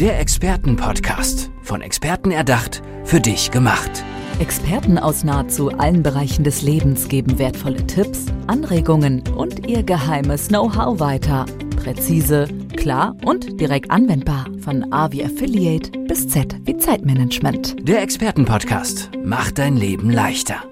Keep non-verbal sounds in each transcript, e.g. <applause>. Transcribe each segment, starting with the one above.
Der Expertenpodcast. Von Experten erdacht, für dich gemacht. Experten aus nahezu allen Bereichen des Lebens geben wertvolle Tipps, Anregungen und ihr geheimes Know-how weiter. Präzise, klar und direkt anwendbar. Von A wie Affiliate bis Z wie Zeitmanagement. Der Expertenpodcast macht dein Leben leichter.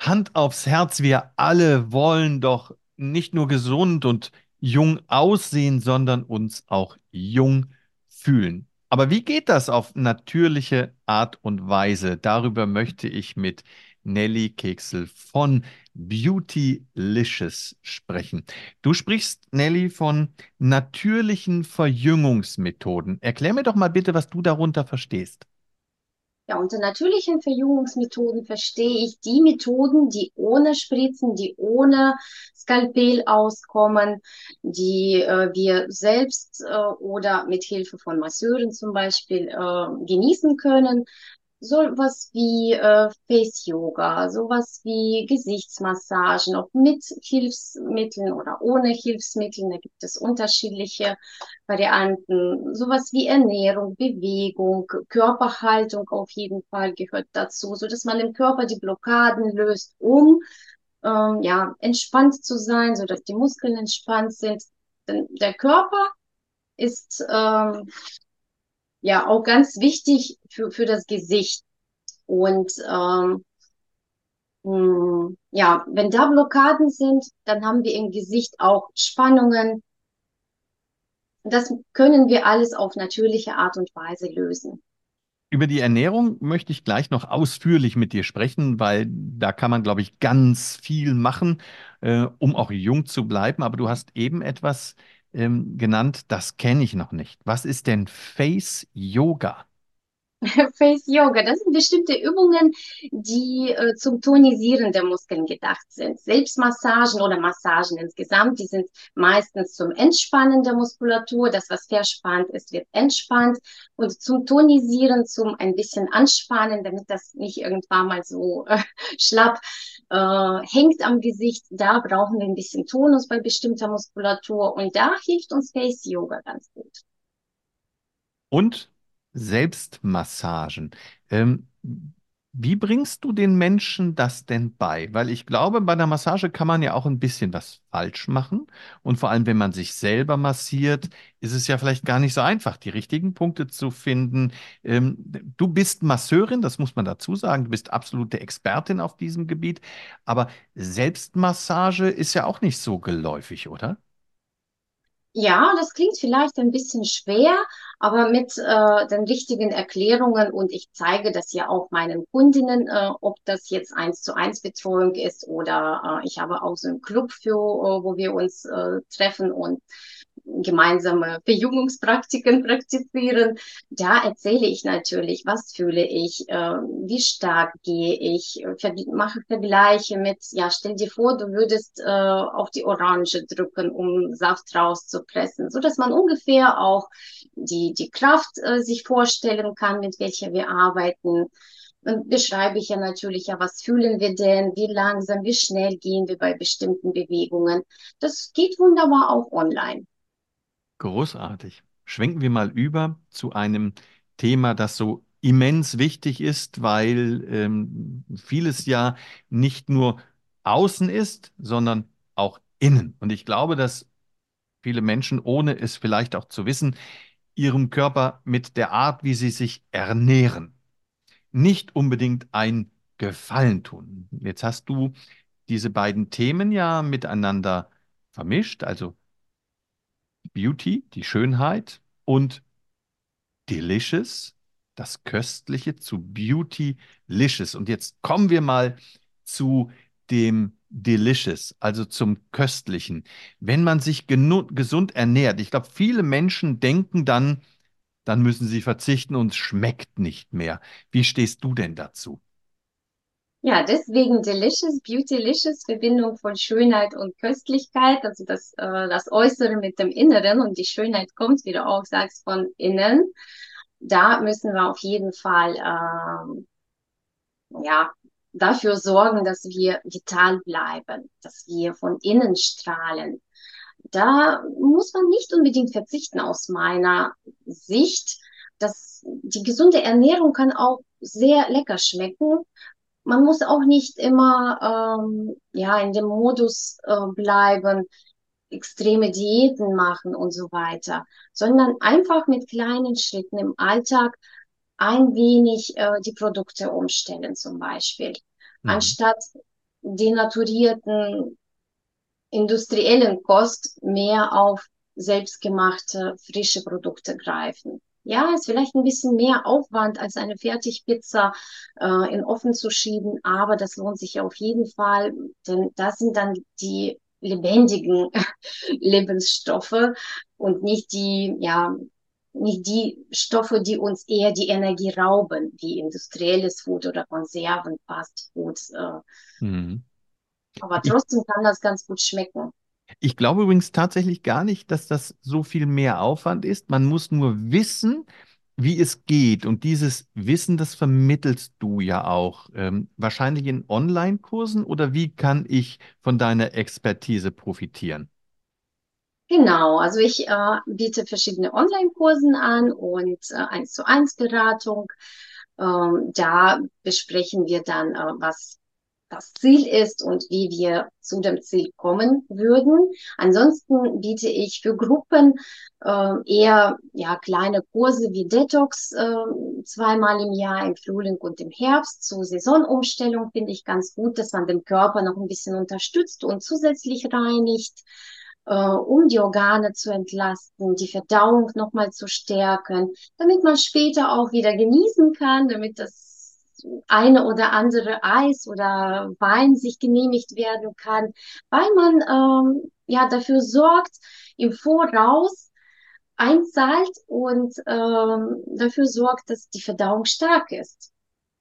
Hand aufs Herz, wir alle wollen doch nicht nur gesund und jung aussehen, sondern uns auch jung fühlen. Aber wie geht das auf natürliche Art und Weise? Darüber möchte ich mit Nelly Keksel von Beautylicious sprechen. Du sprichst, Nelly, von natürlichen Verjüngungsmethoden. Erklär mir doch mal bitte, was du darunter verstehst. Ja, unter natürlichen Verjüngungsmethoden verstehe ich die Methoden, die ohne Spritzen, die ohne Skalpell auskommen, die äh, wir selbst äh, oder mit Hilfe von Masseuren zum Beispiel äh, genießen können sowas wie äh, Face Yoga, sowas wie Gesichtsmassagen, ob mit Hilfsmitteln oder ohne Hilfsmitteln, da gibt es unterschiedliche Varianten, sowas wie Ernährung, Bewegung, Körperhaltung auf jeden Fall gehört dazu, so dass man im Körper die Blockaden löst, um ähm, ja entspannt zu sein, so dass die Muskeln entspannt sind. Denn der Körper ist ähm, ja auch ganz wichtig für, für das Gesicht. Und ähm, mh, hm, ja, wenn da Blockaden sind, dann haben wir im Gesicht auch Spannungen. Das können wir alles auf natürliche Art und Weise lösen. Über die Ernährung möchte ich gleich noch ausführlich mit dir sprechen, weil da kann man, glaube ich, ganz viel machen, äh, um auch jung zu bleiben. Aber du hast eben etwas ähm, genannt, das kenne ich noch nicht. Was ist denn Face Yoga? <laughs> Face Yoga, das sind bestimmte Übungen, die äh, zum Tonisieren der Muskeln gedacht sind. Selbstmassagen oder Massagen insgesamt, die sind meistens zum Entspannen der Muskulatur. Das, was verspannt ist, wird entspannt. Und zum Tonisieren, zum ein bisschen anspannen, damit das nicht irgendwann mal so äh, schlapp äh, hängt am Gesicht. Da brauchen wir ein bisschen Tonus bei bestimmter Muskulatur. Und da hilft uns Face Yoga ganz gut. Und Selbstmassagen. Ähm, wie bringst du den Menschen das denn bei? Weil ich glaube, bei der Massage kann man ja auch ein bisschen was falsch machen. Und vor allem, wenn man sich selber massiert, ist es ja vielleicht gar nicht so einfach, die richtigen Punkte zu finden. Ähm, du bist Masseurin, das muss man dazu sagen. Du bist absolute Expertin auf diesem Gebiet. Aber Selbstmassage ist ja auch nicht so geläufig, oder? Ja, das klingt vielleicht ein bisschen schwer, aber mit äh, den richtigen Erklärungen und ich zeige das ja auch meinen Kundinnen, äh, ob das jetzt eins zu eins Betreuung ist oder äh, ich habe auch so einen Club für, äh, wo wir uns äh, treffen und gemeinsame Verjüngungspraktiken <laughs> praktizieren. Da erzähle ich natürlich, was fühle ich, äh, wie stark gehe ich, ver mache Vergleiche mit, ja, stell dir vor, du würdest äh, auf die Orange drücken, um Saft rauszupressen, so dass man ungefähr auch die, die Kraft äh, sich vorstellen kann, mit welcher wir arbeiten. Dann beschreibe ich ja natürlich, ja, was fühlen wir denn, wie langsam, wie schnell gehen wir bei bestimmten Bewegungen. Das geht wunderbar auch online. Großartig. Schwenken wir mal über zu einem Thema, das so immens wichtig ist, weil ähm, vieles ja nicht nur außen ist, sondern auch innen. Und ich glaube, dass viele Menschen, ohne es vielleicht auch zu wissen, ihrem Körper mit der Art, wie sie sich ernähren, nicht unbedingt ein Gefallen tun. Jetzt hast du diese beiden Themen ja miteinander vermischt, also Beauty, die Schönheit und Delicious, das Köstliche zu Beautylicious. Und jetzt kommen wir mal zu dem Delicious, also zum Köstlichen. Wenn man sich gesund ernährt, ich glaube, viele Menschen denken dann, dann müssen sie verzichten und es schmeckt nicht mehr. Wie stehst du denn dazu? Ja, deswegen Delicious, Beautylicious, Verbindung von Schönheit und Köstlichkeit, also das, äh, das Äußere mit dem Inneren und die Schönheit kommt, wie du auch sagst, von innen. Da müssen wir auf jeden Fall, ähm, ja, dafür sorgen, dass wir vital bleiben, dass wir von innen strahlen. da muss man nicht unbedingt verzichten aus meiner Sicht. Das, die gesunde Ernährung kann auch sehr lecker schmecken. Man muss auch nicht immer ähm, ja in dem Modus äh, bleiben, extreme Diäten machen und so weiter, sondern einfach mit kleinen Schritten im Alltag ein wenig äh, die Produkte umstellen zum Beispiel, mhm. anstatt denaturierten industriellen Kost mehr auf selbstgemachte frische Produkte greifen. Ja, ist vielleicht ein bisschen mehr Aufwand als eine Fertigpizza äh, in Ofen zu schieben, aber das lohnt sich auf jeden Fall, denn das sind dann die lebendigen <laughs> Lebensstoffe und nicht die, ja, nicht die Stoffe, die uns eher die Energie rauben, wie industrielles Food oder Konserven, Fast Food. Äh. Mhm. Aber trotzdem kann das ganz gut schmecken. Ich glaube übrigens tatsächlich gar nicht, dass das so viel mehr Aufwand ist. Man muss nur wissen, wie es geht. Und dieses Wissen, das vermittelst du ja auch. Ähm, wahrscheinlich in Online-Kursen oder wie kann ich von deiner Expertise profitieren? Genau, also ich äh, biete verschiedene Online-Kursen an und äh, eins zu eins Beratung. Ähm, da besprechen wir dann, äh, was das Ziel ist und wie wir zu dem Ziel kommen würden. Ansonsten biete ich für Gruppen äh, eher ja kleine Kurse wie Detox äh, zweimal im Jahr im Frühling und im Herbst. Zur Saisonumstellung finde ich ganz gut, dass man den Körper noch ein bisschen unterstützt und zusätzlich reinigt äh, um die Organe zu entlasten, die Verdauung nochmal zu stärken, damit man später auch wieder genießen kann, damit das eine oder andere Eis oder Wein sich genehmigt werden kann, weil man ähm, ja dafür sorgt, im Voraus einzahlt und ähm, dafür sorgt, dass die Verdauung stark ist.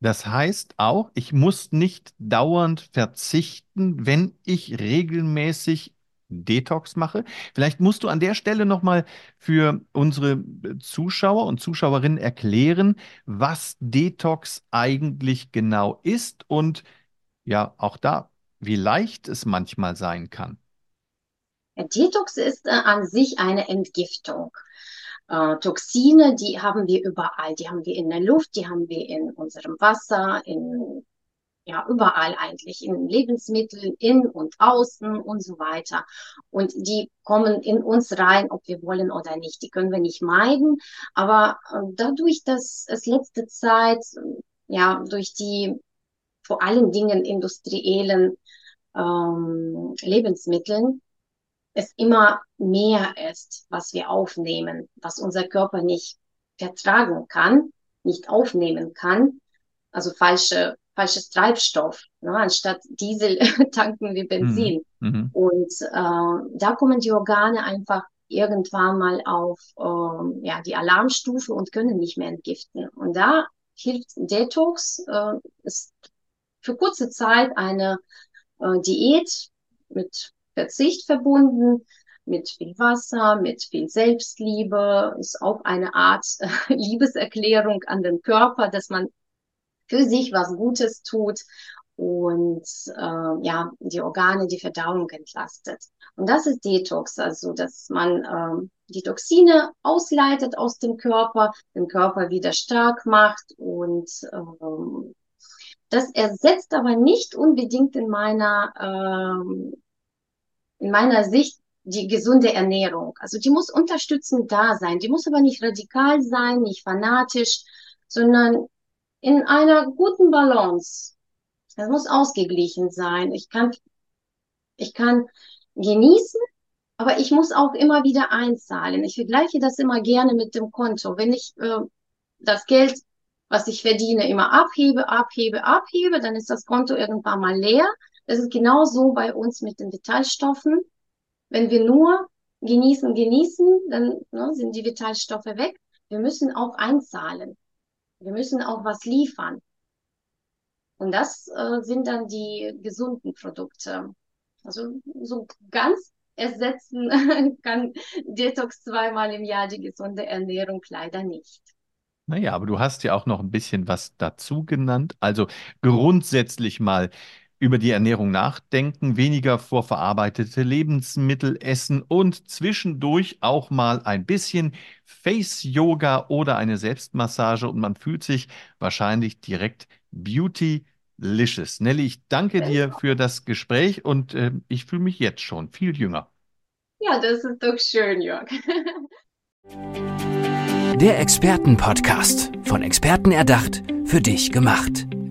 Das heißt auch, ich muss nicht dauernd verzichten, wenn ich regelmäßig Detox mache. Vielleicht musst du an der Stelle nochmal für unsere Zuschauer und Zuschauerinnen erklären, was Detox eigentlich genau ist und ja, auch da, wie leicht es manchmal sein kann. Detox ist äh, an sich eine Entgiftung. Äh, Toxine, die haben wir überall. Die haben wir in der Luft, die haben wir in unserem Wasser, in ja, überall eigentlich, in Lebensmitteln, in und außen und so weiter. Und die kommen in uns rein, ob wir wollen oder nicht. Die können wir nicht meiden. Aber äh, dadurch, dass es letzte Zeit, ja, durch die vor allen Dingen industriellen ähm, Lebensmitteln, es immer mehr ist, was wir aufnehmen, was unser Körper nicht vertragen kann, nicht aufnehmen kann. Also falsche falsches Treibstoff. Ne? Anstatt Diesel <laughs> tanken wir Benzin. Mhm. mhm. Und äh, da kommen die Organe einfach irgendwann mal auf äh, ja, die Alarmstufe und können nicht mehr entgiften. Und da hilft Detox, äh, ist für kurze Zeit eine äh, Diät mit Verzicht verbunden, mit viel Wasser, mit viel Selbstliebe, ist auch eine Art äh, <laughs> Liebeserklärung an den Körper, dass man für sich was Gutes tut und äh, ja, die Organe, die Verdauung entlastet. Und das ist Detox, also dass man äh, die Toxine ausleitet aus dem Körper, den Körper wieder stark macht und äh, das ersetzt aber nicht unbedingt in meiner äh, in meiner Sicht die gesunde Ernährung. Also die muss unterstützend da sein, die muss aber nicht radikal sein, nicht fanatisch, sondern in einer guten Balance. Es muss ausgeglichen sein. Ich kann, ich kann genießen, aber ich muss auch immer wieder einzahlen. Ich vergleiche das immer gerne mit dem Konto. Wenn ich äh, das Geld, was ich verdiene, immer abhebe, abhebe, abhebe, dann ist das Konto irgendwann mal leer. Das ist genauso bei uns mit den Vitalstoffen. Wenn wir nur genießen, genießen, dann ne, sind die Vitalstoffe weg. Wir müssen auch einzahlen. Wir müssen auch was liefern. Und das äh, sind dann die gesunden Produkte. Also so ganz ersetzen <laughs> kann Detox zweimal im Jahr die gesunde Ernährung leider nicht. Naja, aber du hast ja auch noch ein bisschen was dazu genannt. Also grundsätzlich mal über die Ernährung nachdenken, weniger vorverarbeitete Lebensmittel essen und zwischendurch auch mal ein bisschen Face-Yoga oder eine Selbstmassage und man fühlt sich wahrscheinlich direkt beautylicious. Nelly, ich danke dir für das Gespräch und äh, ich fühle mich jetzt schon viel jünger. Ja, das ist doch schön, Jörg. Der Expertenpodcast, von Experten erdacht, für dich gemacht.